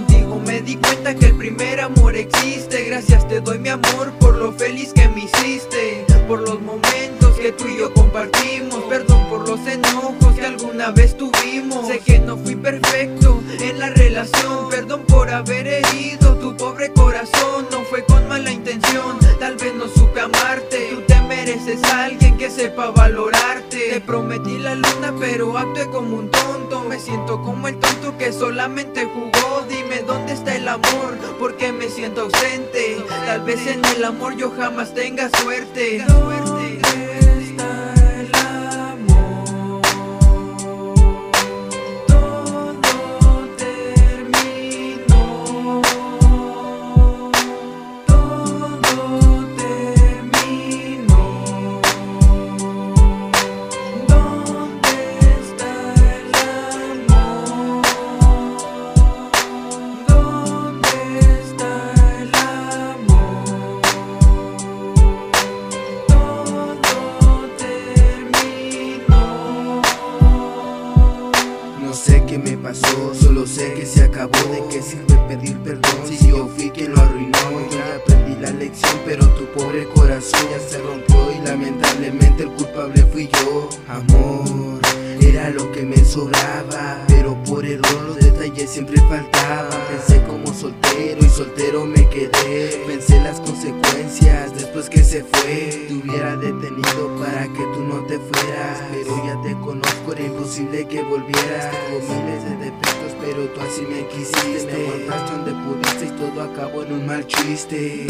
di cuenta que el primer amor existe. Gracias te doy mi amor por lo feliz que me hiciste. Por los momentos que tú y yo compartimos. Perdón por los enojos que alguna vez tuvimos. Sé que no fui perfecto en la relación. Perdón por haber herido tu pobre corazón. No fue con mala intención, tal vez no supe amarte. Tú te mereces a alguien que sepa valorarte Te prometí la luna pero actué como un tonto. Me siento como el tonto que solamente jugó. Dime dónde está el amor, porque me siento ausente Tal vez en el amor yo jamás tenga suerte solo sé que se acabó De qué sirve pedir perdón si yo fui quien lo arruinó. Ya aprendí la lección pero tu pobre corazón ya se rompió Y lamentablemente el culpable fui yo. Amor, era lo que me sobraba Pero por error los detalles siempre faltaban. Pensé soltero y soltero me quedé. Pensé las consecuencias después que se fue. Te hubiera detenido para que tú no te fueras Pero ya te conozco, era imposible que volvieras. Tengo miles de defectos pero tú así me quisiste. Me aguantaste donde pudiste y todo acabó en un mal chiste